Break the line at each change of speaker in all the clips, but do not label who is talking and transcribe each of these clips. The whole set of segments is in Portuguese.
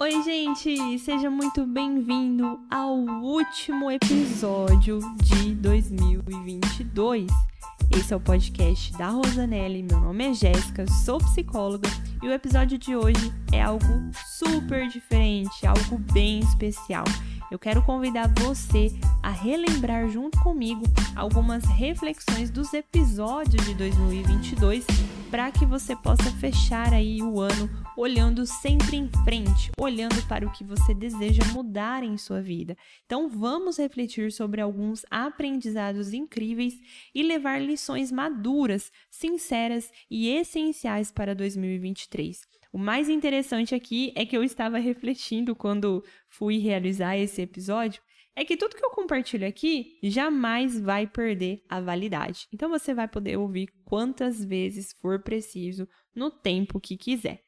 Oi, gente! Seja muito bem-vindo ao último episódio de 2022. Esse é o podcast da Rosanelli. Meu nome é Jéssica, sou psicóloga e o episódio de hoje é algo super diferente, algo bem especial. Eu quero convidar você a relembrar junto comigo algumas reflexões dos episódios de 2022 para que você possa fechar aí o ano olhando sempre em frente, olhando para o que você deseja mudar em sua vida. Então vamos refletir sobre alguns aprendizados incríveis e levar lições maduras, sinceras e essenciais para 2023. O mais interessante aqui é que eu estava refletindo quando fui realizar esse episódio é que tudo que eu compartilho aqui jamais vai perder a validade. Então você vai poder ouvir quantas vezes for preciso no tempo que quiser.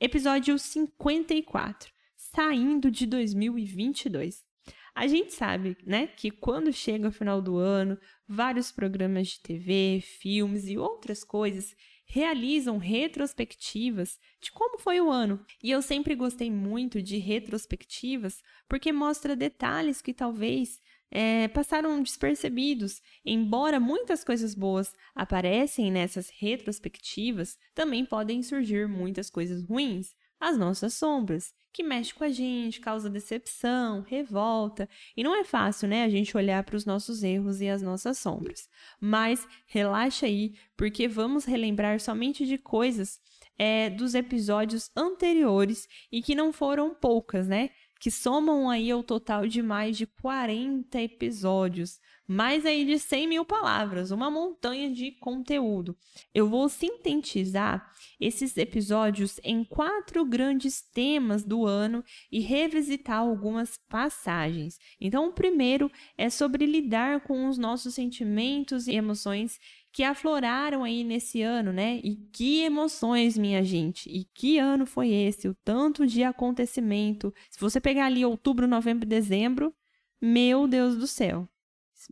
Episódio 54, saindo de 2022. A gente sabe, né, que quando chega o final do ano, vários programas de TV, filmes e outras coisas realizam retrospectivas de como foi o ano. E eu sempre gostei muito de retrospectivas porque mostra detalhes que talvez é, passaram despercebidos. Embora muitas coisas boas aparecem nessas retrospectivas, também podem surgir muitas coisas ruins, as nossas sombras que mexe com a gente, causa decepção, revolta. E não é fácil, né, a gente olhar para os nossos erros e as nossas sombras. Mas relaxa aí, porque vamos relembrar somente de coisas é, dos episódios anteriores e que não foram poucas, né? que somam aí ao total de mais de 40 episódios, mais aí de 100 mil palavras, uma montanha de conteúdo. Eu vou sintetizar esses episódios em quatro grandes temas do ano e revisitar algumas passagens. Então, o primeiro é sobre lidar com os nossos sentimentos e emoções que afloraram aí nesse ano, né? E que emoções, minha gente! E que ano foi esse? O tanto de acontecimento. Se você pegar ali outubro, novembro dezembro, meu Deus do céu.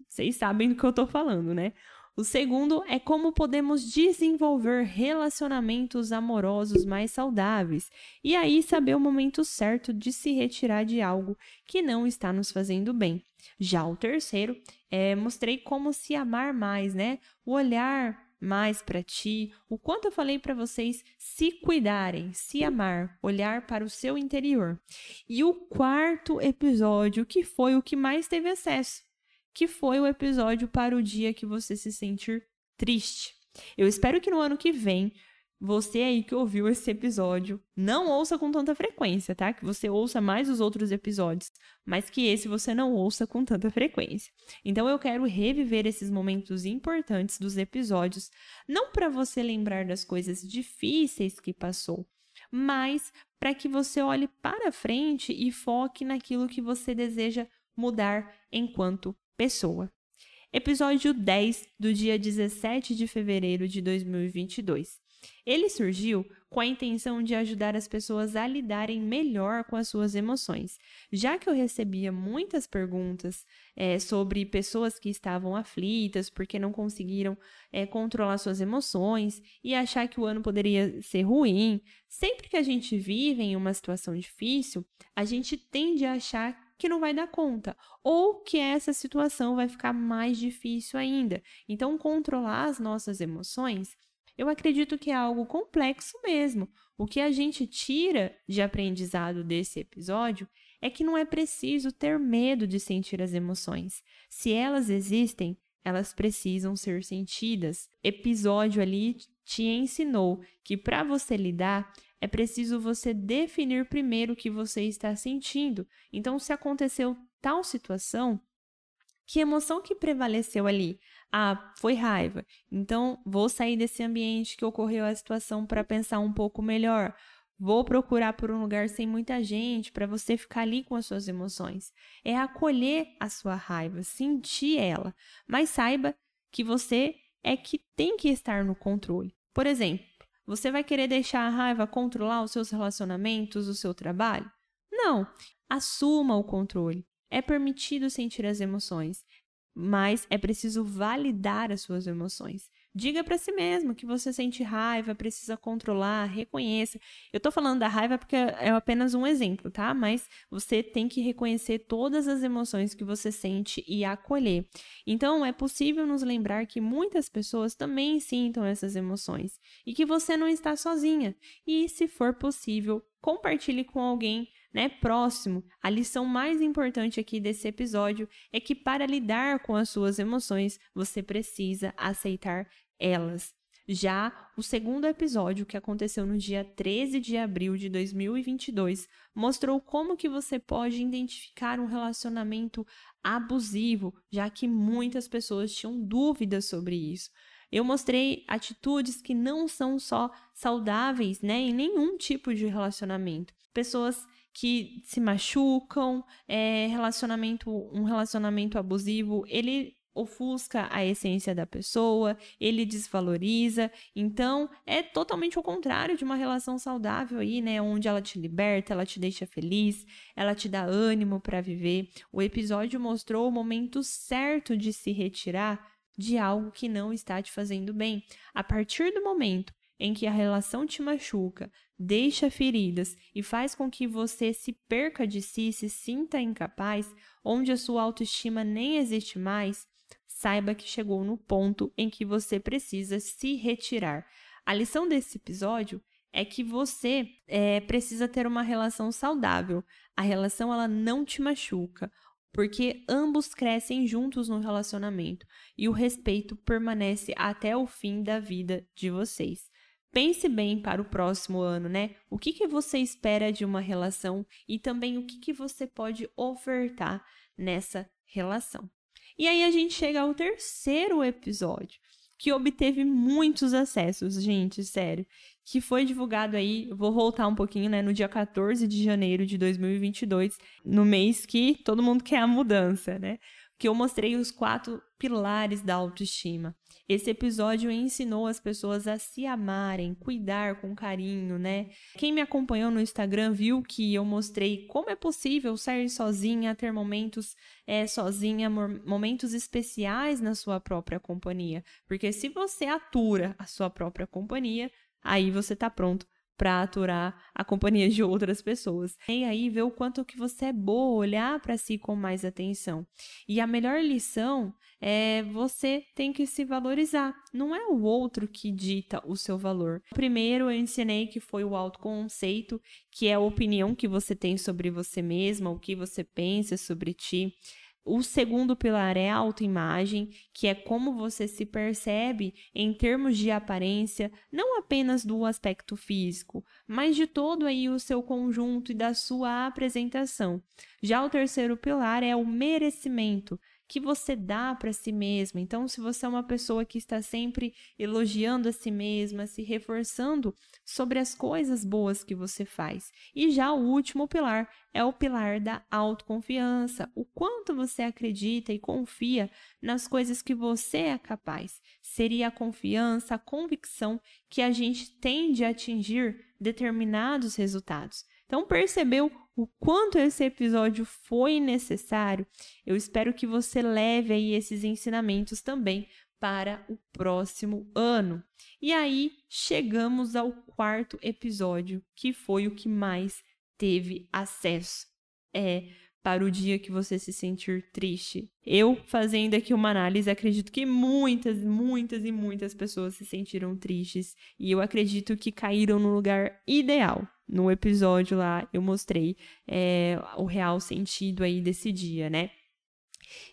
Vocês sabem do que eu tô falando, né? O segundo é como podemos desenvolver relacionamentos amorosos mais saudáveis e aí saber o momento certo de se retirar de algo que não está nos fazendo bem. Já o terceiro, é, mostrei como se amar mais, né? O olhar mais para ti, o quanto eu falei para vocês se cuidarem, se amar, olhar para o seu interior. E o quarto episódio, que foi o que mais teve acesso, que foi o episódio para o dia que você se sentir triste. Eu espero que no ano que vem você aí que ouviu esse episódio, não ouça com tanta frequência, tá? Que você ouça mais os outros episódios, mas que esse você não ouça com tanta frequência. Então eu quero reviver esses momentos importantes dos episódios, não para você lembrar das coisas difíceis que passou, mas para que você olhe para frente e foque naquilo que você deseja mudar enquanto pessoa. Episódio 10 do dia 17 de fevereiro de 2022. Ele surgiu com a intenção de ajudar as pessoas a lidarem melhor com as suas emoções, já que eu recebia muitas perguntas é, sobre pessoas que estavam aflitas porque não conseguiram é, controlar suas emoções e achar que o ano poderia ser ruim. Sempre que a gente vive em uma situação difícil, a gente tende a achar que não vai dar conta, ou que essa situação vai ficar mais difícil ainda. Então, controlar as nossas emoções, eu acredito que é algo complexo mesmo. O que a gente tira de aprendizado desse episódio é que não é preciso ter medo de sentir as emoções. Se elas existem, elas precisam ser sentidas. Episódio ali te ensinou que para você lidar é preciso você definir primeiro o que você está sentindo. Então, se aconteceu tal situação, que emoção que prevaleceu ali? Ah, foi raiva. Então, vou sair desse ambiente que ocorreu a situação para pensar um pouco melhor. Vou procurar por um lugar sem muita gente para você ficar ali com as suas emoções. É acolher a sua raiva, sentir ela, mas saiba que você é que tem que estar no controle. Por exemplo, você vai querer deixar a raiva controlar os seus relacionamentos, o seu trabalho? Não. Assuma o controle. É permitido sentir as emoções, mas é preciso validar as suas emoções. Diga para si mesmo que você sente raiva, precisa controlar, reconheça. Eu tô falando da raiva porque é apenas um exemplo, tá? Mas você tem que reconhecer todas as emoções que você sente e acolher. Então, é possível nos lembrar que muitas pessoas também sintam essas emoções e que você não está sozinha. E, se for possível, compartilhe com alguém né, próximo. A lição mais importante aqui desse episódio é que para lidar com as suas emoções, você precisa aceitar elas. Já o segundo episódio, que aconteceu no dia 13 de abril de 2022, mostrou como que você pode identificar um relacionamento abusivo, já que muitas pessoas tinham dúvidas sobre isso. Eu mostrei atitudes que não são só saudáveis, né, em nenhum tipo de relacionamento. Pessoas que se machucam, é, relacionamento, um relacionamento abusivo, ele ofusca a essência da pessoa, ele desvaloriza. Então, é totalmente o contrário de uma relação saudável aí, né, onde ela te liberta, ela te deixa feliz, ela te dá ânimo para viver. O episódio mostrou o momento certo de se retirar de algo que não está te fazendo bem. A partir do momento em que a relação te machuca, deixa feridas e faz com que você se perca de si, se sinta incapaz, onde a sua autoestima nem existe mais, saiba que chegou no ponto em que você precisa se retirar. A lição desse episódio é que você é, precisa ter uma relação saudável. A relação ela não te machuca, porque ambos crescem juntos no relacionamento e o respeito permanece até o fim da vida de vocês. Pense bem para o próximo ano, né? O que, que você espera de uma relação e também o que, que você pode ofertar nessa relação. E aí a gente chega ao terceiro episódio, que obteve muitos acessos, gente, sério. Que foi divulgado aí, vou voltar um pouquinho, né, no dia 14 de janeiro de 2022, no mês que todo mundo quer a mudança, né? Que eu mostrei os quatro pilares da autoestima. Esse episódio ensinou as pessoas a se amarem, cuidar com carinho, né? Quem me acompanhou no Instagram viu que eu mostrei como é possível sair sozinha, ter momentos é, sozinha, momentos especiais na sua própria companhia. Porque se você atura a sua própria companhia, aí você está pronto para aturar a companhia de outras pessoas. E aí ver o quanto que você é boa, olhar para si com mais atenção. E a melhor lição é você tem que se valorizar. Não é o outro que dita o seu valor. Primeiro eu ensinei que foi o autoconceito, que é a opinião que você tem sobre você mesma, o que você pensa sobre ti. O segundo pilar é a autoimagem, que é como você se percebe em termos de aparência, não apenas do aspecto físico, mas de todo aí o seu conjunto e da sua apresentação. Já o terceiro pilar é o merecimento, que você dá para si mesma. Então, se você é uma pessoa que está sempre elogiando a si mesma, se reforçando sobre as coisas boas que você faz. E já o último pilar é o pilar da autoconfiança, o quanto você acredita e confia nas coisas que você é capaz. Seria a confiança, a convicção que a gente tem de atingir determinados resultados. Então, percebeu o quanto esse episódio foi necessário? Eu espero que você leve aí esses ensinamentos também para o próximo ano. E aí, chegamos ao quarto episódio, que foi o que mais teve acesso. É para o dia que você se sentir triste. Eu, fazendo aqui uma análise, acredito que muitas, muitas e muitas pessoas se sentiram tristes e eu acredito que caíram no lugar ideal. No episódio lá, eu mostrei é, o real sentido aí desse dia, né?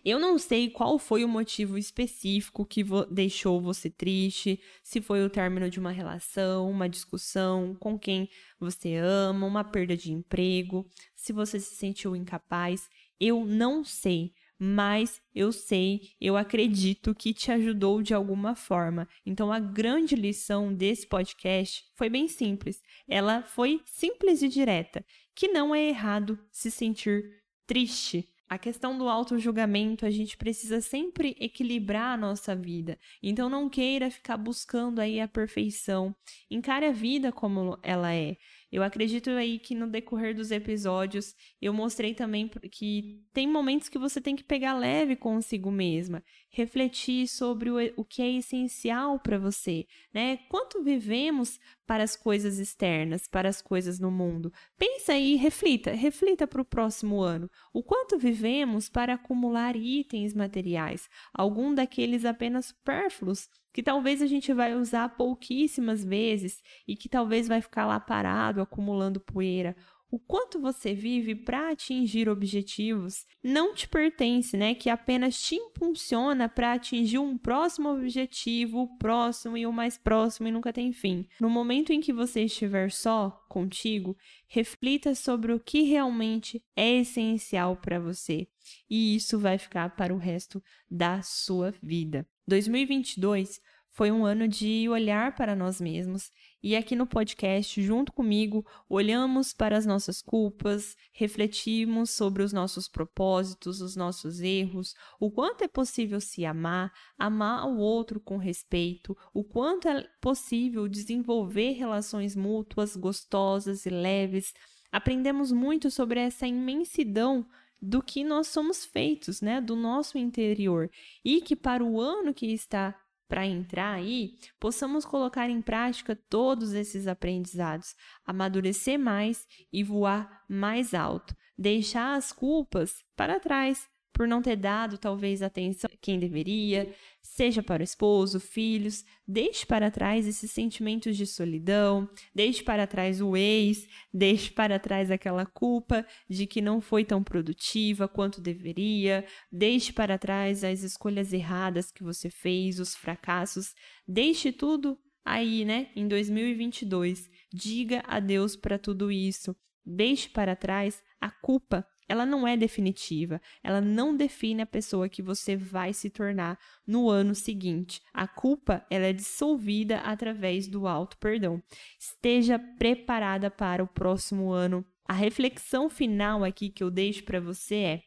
Eu não sei qual foi o motivo específico que vo deixou você triste, se foi o término de uma relação, uma discussão com quem você ama, uma perda de emprego, se você se sentiu incapaz. Eu não sei, mas eu sei, eu acredito que te ajudou de alguma forma. Então, a grande lição desse podcast foi bem simples. Ela foi simples e direta, que não é errado se sentir triste a questão do auto-julgamento, a gente precisa sempre equilibrar a nossa vida. Então não queira ficar buscando aí a perfeição. Encare a vida como ela é. Eu acredito aí que no decorrer dos episódios eu mostrei também que tem momentos que você tem que pegar leve consigo mesma, refletir sobre o, o que é essencial para você, né? Quanto vivemos para as coisas externas, para as coisas no mundo? Pensa aí, reflita, reflita para o próximo ano. O quanto vivemos para acumular itens materiais, algum daqueles apenas supérfluos que talvez a gente vai usar pouquíssimas vezes e que talvez vai ficar lá parado, acumulando poeira. O quanto você vive para atingir objetivos não te pertence, né? Que apenas te impulsiona para atingir um próximo objetivo, o próximo e o mais próximo e nunca tem fim. No momento em que você estiver só contigo, reflita sobre o que realmente é essencial para você, e isso vai ficar para o resto da sua vida. 2022 foi um ano de olhar para nós mesmos e aqui no podcast, junto comigo, olhamos para as nossas culpas, refletimos sobre os nossos propósitos, os nossos erros, o quanto é possível se amar, amar o outro com respeito, o quanto é possível desenvolver relações mútuas gostosas e leves. Aprendemos muito sobre essa imensidão do que nós somos feitos, né, do nosso interior, e que para o ano que está para entrar aí, possamos colocar em prática todos esses aprendizados, amadurecer mais e voar mais alto, deixar as culpas para trás, por não ter dado talvez atenção a quem deveria, seja para o esposo, filhos, deixe para trás esses sentimentos de solidão, deixe para trás o ex, deixe para trás aquela culpa de que não foi tão produtiva quanto deveria, deixe para trás as escolhas erradas que você fez, os fracassos, deixe tudo aí, né, em 2022. Diga adeus para tudo isso. Deixe para trás a culpa ela não é definitiva, ela não define a pessoa que você vai se tornar no ano seguinte. A culpa ela é dissolvida através do alto perdão. Esteja preparada para o próximo ano. A reflexão final aqui que eu deixo para você é: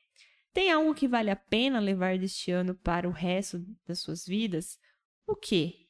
tem algo que vale a pena levar deste ano para o resto das suas vidas? O que?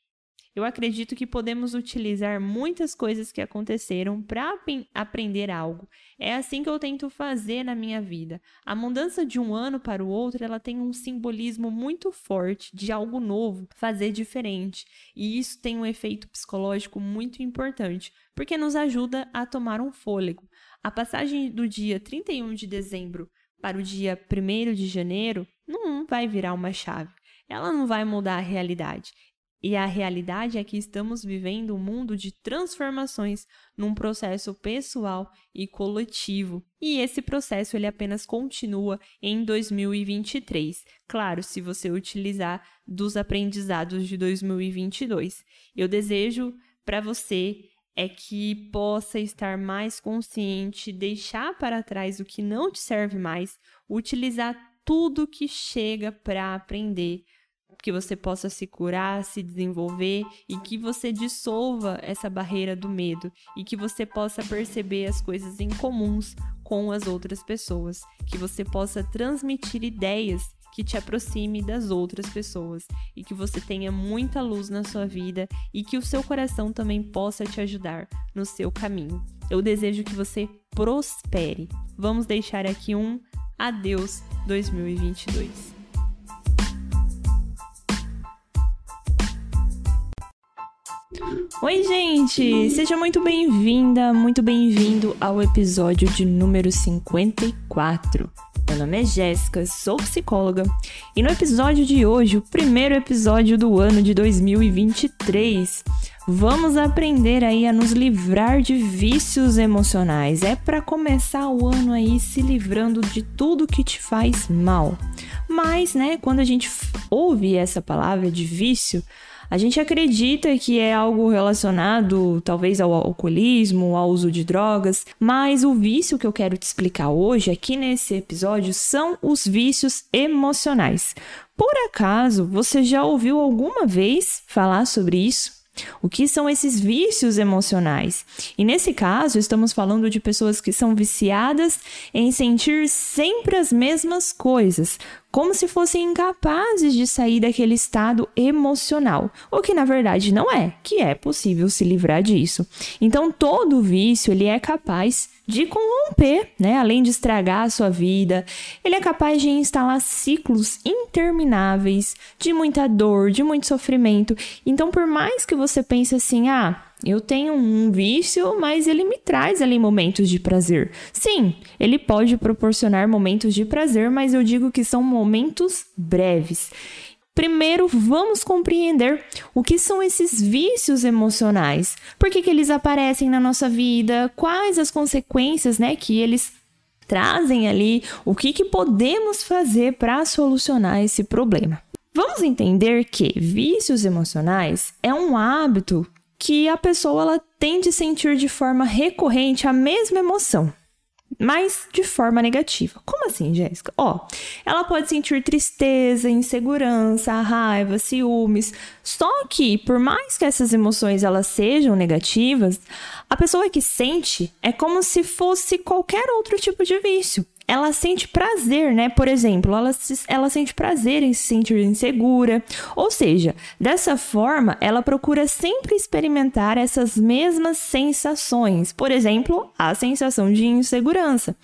Eu acredito que podemos utilizar muitas coisas que aconteceram para aprender algo. É assim que eu tento fazer na minha vida. A mudança de um ano para o outro, ela tem um simbolismo muito forte de algo novo, fazer diferente. E isso tem um efeito psicológico muito importante, porque nos ajuda a tomar um fôlego. A passagem do dia 31 de dezembro para o dia 1 de janeiro não vai virar uma chave. Ela não vai mudar a realidade. E a realidade é que estamos vivendo um mundo de transformações num processo pessoal e coletivo. E esse processo ele apenas continua em 2023. Claro, se você utilizar dos aprendizados de 2022. Eu desejo para você é que possa estar mais consciente, deixar para trás o que não te serve mais, utilizar tudo que chega para aprender que você possa se curar, se desenvolver e que você dissolva essa barreira do medo e que você possa perceber as coisas em comuns com as outras pessoas, que você possa transmitir ideias que te aproxime das outras pessoas e que você tenha muita luz na sua vida e que o seu coração também possa te ajudar no seu caminho. Eu desejo que você prospere. Vamos deixar aqui um adeus 2022. Oi, gente! Seja muito bem-vinda, muito bem-vindo ao episódio de número 54. Meu nome é Jéssica, sou psicóloga, e no episódio de hoje, o primeiro episódio do ano de 2023, vamos aprender aí a nos livrar de vícios emocionais. É para começar o ano aí se livrando de tudo que te faz mal. Mas, né, quando a gente ouve essa palavra de vício, a gente acredita que é algo relacionado talvez ao alcoolismo, ao uso de drogas, mas o vício que eu quero te explicar hoje aqui nesse episódio são os vícios emocionais. Por acaso você já ouviu alguma vez falar sobre isso? O que são esses vícios emocionais? E nesse caso, estamos falando de pessoas que são viciadas em sentir sempre as mesmas coisas, como se fossem incapazes de sair daquele estado emocional, o que na verdade não é, que é possível se livrar disso. Então todo vício ele é capaz de corromper, né? Além de estragar a sua vida, ele é capaz de instalar ciclos intermináveis de muita dor, de muito sofrimento. Então, por mais que você pense assim, ah, eu tenho um vício, mas ele me traz ali momentos de prazer. Sim, ele pode proporcionar momentos de prazer, mas eu digo que são momentos breves. Primeiro, vamos compreender o que são esses vícios emocionais. Por que, que eles aparecem na nossa vida? Quais as consequências né, que eles trazem ali? O que, que podemos fazer para solucionar esse problema? Vamos entender que vícios emocionais é um hábito que a pessoa ela tende a sentir de forma recorrente a mesma emoção mas de forma negativa. Como assim, Jéssica? Ó, ela pode sentir tristeza, insegurança, raiva, ciúmes. Só que, por mais que essas emoções elas sejam negativas, a pessoa que sente é como se fosse qualquer outro tipo de vício ela sente prazer, né? Por exemplo, ela, ela sente prazer em se sentir insegura. Ou seja, dessa forma, ela procura sempre experimentar essas mesmas sensações. Por exemplo, a sensação de insegurança.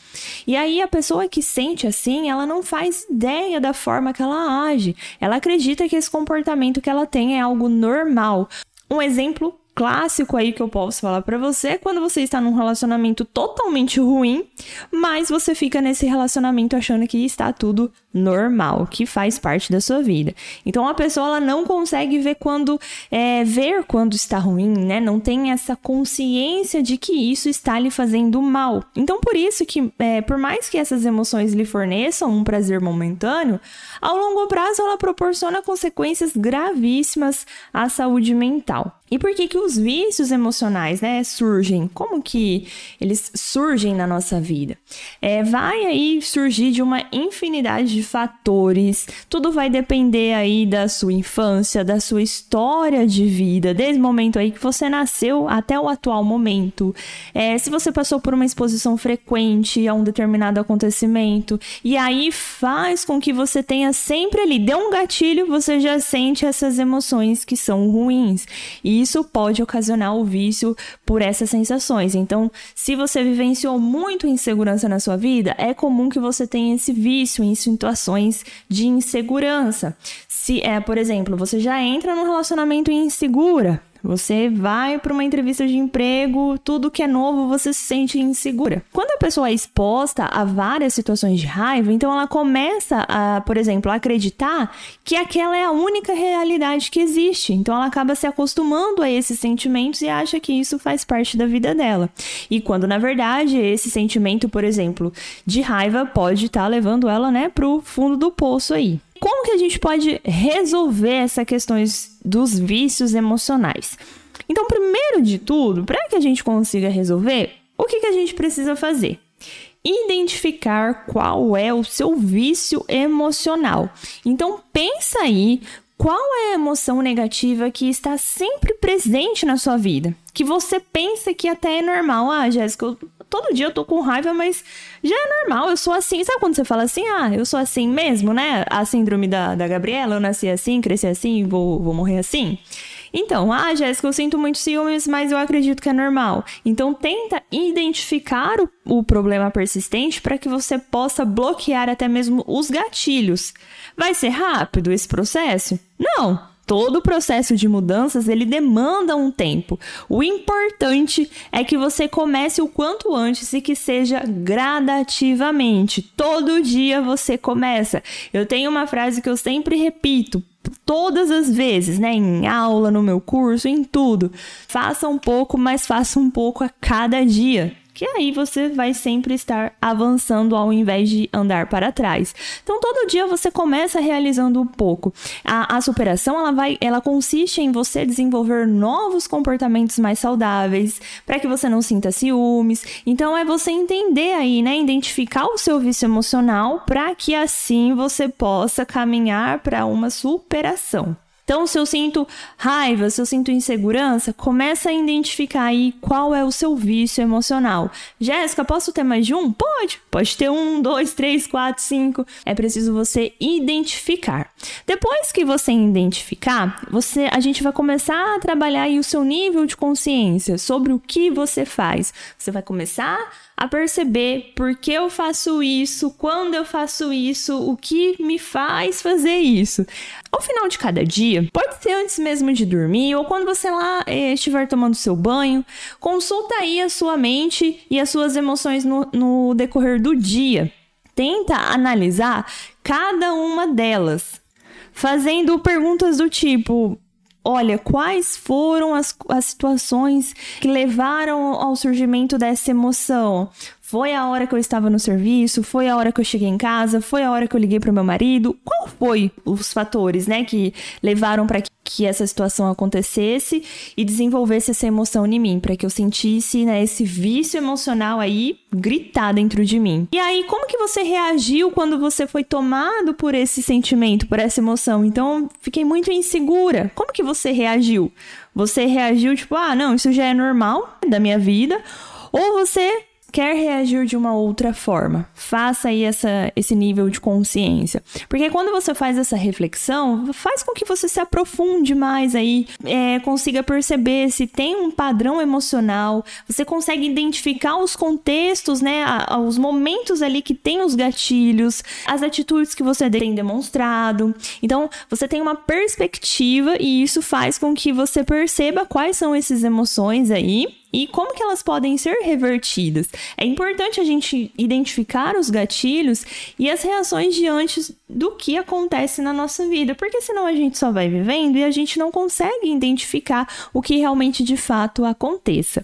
E aí, a pessoa que sente assim, ela não faz ideia da forma que ela age. Ela acredita que esse comportamento que ela tem é algo normal. Um exemplo clássico aí que eu posso falar para você é quando você está num relacionamento totalmente ruim, mas você fica nesse relacionamento achando que está tudo normal, que faz parte da sua vida. Então a pessoa ela não consegue ver quando é, ver quando está ruim, né? Não tem essa consciência de que isso está lhe fazendo mal. Então por isso que é, por mais que essas emoções lhe forneçam um prazer momentâneo, ao longo prazo ela proporciona consequências gravíssimas à saúde mental. E por que que os vícios emocionais, né, surgem? Como que eles surgem na nossa vida? É, vai aí surgir de uma infinidade de fatores. Tudo vai depender aí da sua infância, da sua história de vida, desde o momento aí que você nasceu até o atual momento. É, se você passou por uma exposição frequente a um determinado acontecimento, e aí faz com que você tenha sempre ali, deu um gatilho, você já sente essas emoções que são ruins. E isso pode ocasionar o vício por essas sensações. Então, se você vivenciou muito insegurança na sua vida, é comum que você tenha esse vício em situações situações de insegurança. Se é, por exemplo, você já entra num relacionamento insegura, você vai para uma entrevista de emprego, tudo que é novo você se sente insegura. Quando a pessoa é exposta a várias situações de raiva, então ela começa a, por exemplo, acreditar que aquela é a única realidade que existe. Então ela acaba se acostumando a esses sentimentos e acha que isso faz parte da vida dela. E quando na verdade esse sentimento, por exemplo, de raiva pode estar tá levando ela, né, pro fundo do poço aí como que a gente pode resolver essas questões dos vícios emocionais? Então, primeiro de tudo, para que a gente consiga resolver, o que, que a gente precisa fazer? Identificar qual é o seu vício emocional. Então, pensa aí qual é a emoção negativa que está sempre presente na sua vida? Que você pensa que até é normal. Ah, Jéssica, todo dia eu tô com raiva, mas já é normal, eu sou assim. Sabe quando você fala assim, ah, eu sou assim mesmo, né? A síndrome da, da Gabriela, eu nasci assim, cresci assim, vou, vou morrer assim. Então, ah, Jéssica, eu sinto muito ciúmes, mas eu acredito que é normal. Então, tenta identificar o, o problema persistente para que você possa bloquear até mesmo os gatilhos. Vai ser rápido esse processo? Não, Todo processo de mudanças ele demanda um tempo. O importante é que você comece o quanto antes e que seja gradativamente. Todo dia você começa. Eu tenho uma frase que eu sempre repito: todas as vezes, né? Em aula, no meu curso, em tudo. Faça um pouco, mas faça um pouco a cada dia que aí você vai sempre estar avançando ao invés de andar para trás. Então todo dia você começa realizando um pouco. A, a superação ela vai, ela consiste em você desenvolver novos comportamentos mais saudáveis para que você não sinta ciúmes. Então é você entender aí, né, identificar o seu vício emocional para que assim você possa caminhar para uma superação. Então, se eu sinto raiva, se eu sinto insegurança, começa a identificar aí qual é o seu vício emocional. Jéssica, posso ter mais de um? Pode. Pode ter um, dois, três, quatro, cinco. É preciso você identificar. Depois que você identificar, você, a gente vai começar a trabalhar aí o seu nível de consciência sobre o que você faz. Você vai começar a perceber por que eu faço isso, quando eu faço isso, o que me faz fazer isso. Ao final de cada dia, pode ser antes mesmo de dormir ou quando você lá eh, estiver tomando seu banho, consulta aí a sua mente e as suas emoções no, no decorrer do dia. Tenta analisar cada uma delas, fazendo perguntas do tipo: Olha, quais foram as, as situações que levaram ao surgimento dessa emoção? Foi a hora que eu estava no serviço? Foi a hora que eu cheguei em casa? Foi a hora que eu liguei para meu marido? Qual foi os fatores, né, que levaram para que essa situação acontecesse e desenvolvesse essa emoção em mim, para que eu sentisse, né, esse vício emocional aí gritar dentro de mim. E aí, como que você reagiu quando você foi tomado por esse sentimento, por essa emoção? Então, fiquei muito insegura. Como que você reagiu? Você reagiu tipo, ah, não, isso já é normal da minha vida? Ou você quer reagir de uma outra forma. Faça aí essa, esse nível de consciência. Porque quando você faz essa reflexão, faz com que você se aprofunde mais aí, é, consiga perceber se tem um padrão emocional, você consegue identificar os contextos, né, os momentos ali que tem os gatilhos, as atitudes que você tem demonstrado. Então, você tem uma perspectiva e isso faz com que você perceba quais são essas emoções aí e como que elas podem ser revertidas. É importante a gente identificar os gatilhos e as reações diante do que acontece na nossa vida, porque senão a gente só vai vivendo e a gente não consegue identificar o que realmente de fato aconteça.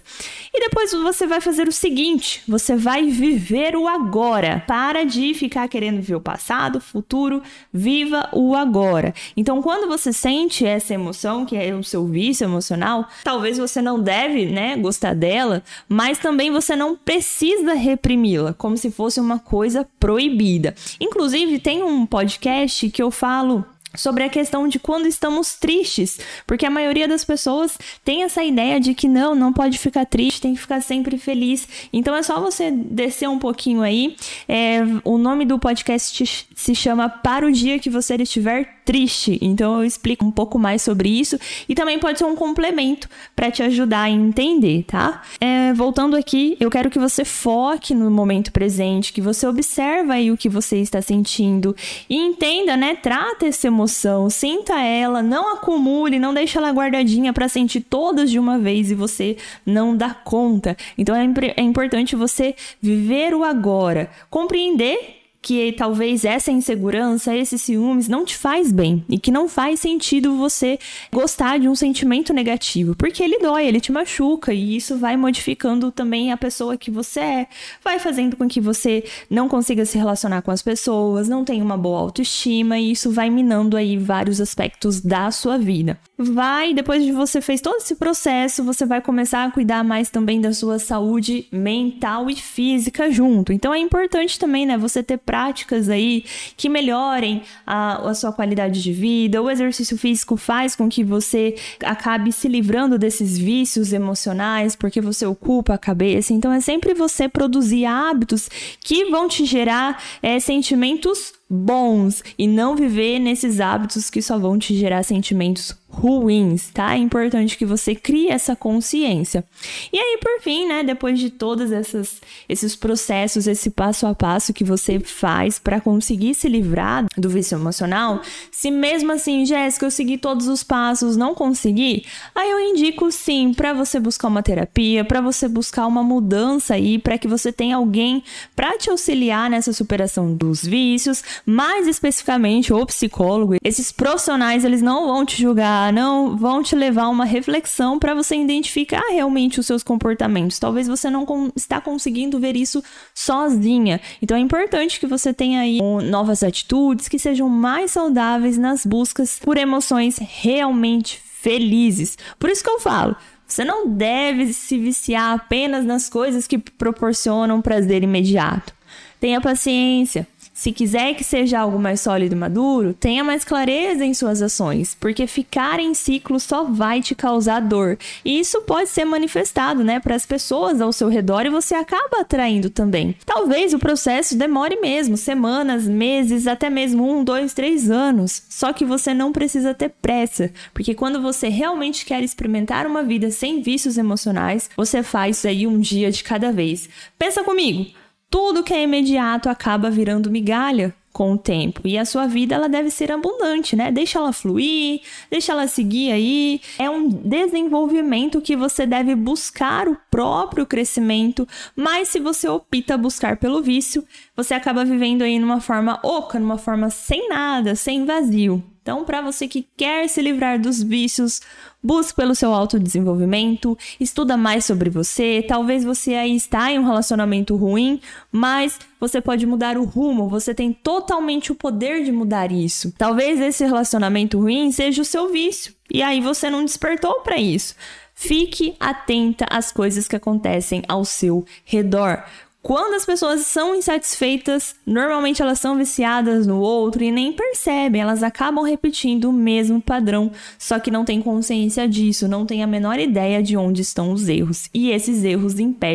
E depois você vai fazer o seguinte: você vai viver o agora. Para de ficar querendo ver o passado, futuro, viva o agora. Então, quando você sente essa emoção, que é o seu vício emocional, talvez você não deve, né, gostar dela, mas também você não precisa reprimi-la, como se fosse uma coisa proibida. Inclusive, tem um podcast que eu falo sobre a questão de quando estamos tristes, porque a maioria das pessoas tem essa ideia de que não, não pode ficar triste, tem que ficar sempre feliz. Então é só você descer um pouquinho aí. É, o nome do podcast se chama Para o Dia que Você Estiver Triste. Então eu explico um pouco mais sobre isso e também pode ser um complemento para te ajudar a entender, tá? É, voltando aqui, eu quero que você foque no momento presente, que você observa aí o que você está sentindo e entenda, né? Trata esse emoção, sinta ela, não acumule, não deixe ela guardadinha para sentir todas de uma vez e você não dá conta. Então é, é importante você viver o agora, compreender que talvez essa insegurança, esses ciúmes não te faz bem e que não faz sentido você gostar de um sentimento negativo, porque ele dói, ele te machuca e isso vai modificando também a pessoa que você é, vai fazendo com que você não consiga se relacionar com as pessoas, não tenha uma boa autoestima e isso vai minando aí vários aspectos da sua vida. Vai, depois de você fez todo esse processo, você vai começar a cuidar mais também da sua saúde mental e física junto. Então é importante também, né, você ter práticas aí que melhorem a, a sua qualidade de vida. O exercício físico faz com que você acabe se livrando desses vícios emocionais, porque você ocupa a cabeça. Então é sempre você produzir hábitos que vão te gerar é, sentimentos bons e não viver nesses hábitos que só vão te gerar sentimentos ruins, tá? É importante que você crie essa consciência. E aí, por fim, né, depois de todos essas, esses processos, esse passo a passo que você faz para conseguir se livrar do vício emocional, se mesmo assim, Jéssica, eu segui todos os passos, não consegui, aí eu indico sim para você buscar uma terapia, para você buscar uma mudança aí, para que você tenha alguém para te auxiliar nessa superação dos vícios, mais especificamente o psicólogo, esses profissionais, eles não vão te julgar, não vão te levar a uma reflexão para você identificar realmente os seus comportamentos. Talvez você não está conseguindo ver isso sozinha. Então é importante que você tenha aí novas atitudes que sejam mais saudáveis nas buscas por emoções realmente felizes. Por isso que eu falo, você não deve se viciar apenas nas coisas que proporcionam prazer imediato. Tenha paciência. Se quiser que seja algo mais sólido e maduro, tenha mais clareza em suas ações, porque ficar em ciclo só vai te causar dor. E isso pode ser manifestado, né, para as pessoas ao seu redor e você acaba atraindo também. Talvez o processo demore mesmo, semanas, meses, até mesmo um, dois, três anos. Só que você não precisa ter pressa, porque quando você realmente quer experimentar uma vida sem vícios emocionais, você faz aí um dia de cada vez. Pensa comigo. Tudo que é imediato acaba virando migalha com o tempo. E a sua vida ela deve ser abundante, né? Deixa ela fluir, deixa ela seguir aí. É um desenvolvimento que você deve buscar o próprio crescimento, mas se você opta buscar pelo vício, você acaba vivendo aí numa forma oca, numa forma sem nada, sem vazio. Então, para você que quer se livrar dos vícios, busque pelo seu autodesenvolvimento, estuda mais sobre você. Talvez você aí está em um relacionamento ruim, mas você pode mudar o rumo, você tem totalmente o poder de mudar isso. Talvez esse relacionamento ruim seja o seu vício, e aí você não despertou para isso. Fique atenta às coisas que acontecem ao seu redor. Quando as pessoas são insatisfeitas, normalmente elas são viciadas no outro e nem percebem, elas acabam repetindo o mesmo padrão, só que não tem consciência disso, não tem a menor ideia de onde estão os erros. E esses erros impedem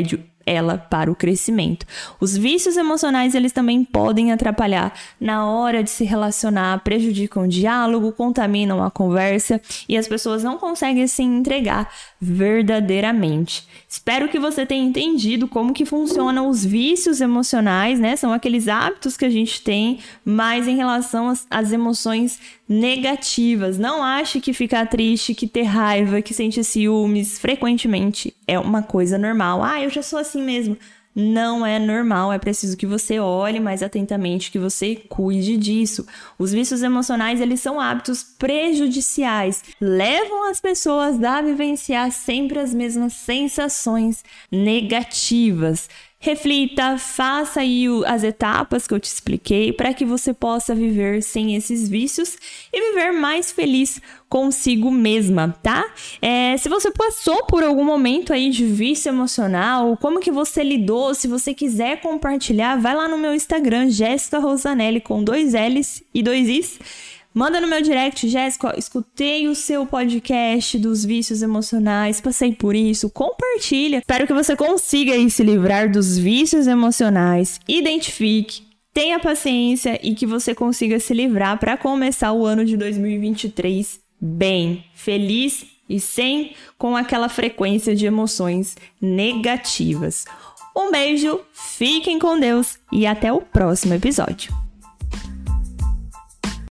ela para o crescimento. Os vícios emocionais eles também podem atrapalhar na hora de se relacionar, prejudicam o diálogo, contaminam a conversa e as pessoas não conseguem se entregar verdadeiramente. Espero que você tenha entendido como que funcionam os vícios emocionais, né? São aqueles hábitos que a gente tem, mas em relação às, às emoções negativas. Não ache que ficar triste, que ter raiva, que sentir ciúmes frequentemente é uma coisa normal. Ah, eu já sou assim mesmo. Não é normal, é preciso que você olhe mais atentamente, que você cuide disso. Os vícios emocionais, eles são hábitos prejudiciais, levam as pessoas a vivenciar sempre as mesmas sensações negativas. Reflita, faça aí as etapas que eu te expliquei para que você possa viver sem esses vícios e viver mais feliz consigo mesma, tá? É, se você passou por algum momento aí de vício emocional, como que você lidou, se você quiser compartilhar, vai lá no meu Instagram, Jéssica Rosanelli, com dois L's e dois I's. Manda no meu direct, Jéssica, escutei o seu podcast dos vícios emocionais, passei por isso, compartilha. Espero que você consiga aí se livrar dos vícios emocionais, identifique, tenha paciência e que você consiga se livrar para começar o ano de 2023 bem, feliz e sem com aquela frequência de emoções negativas. Um beijo, fiquem com Deus e até o próximo episódio.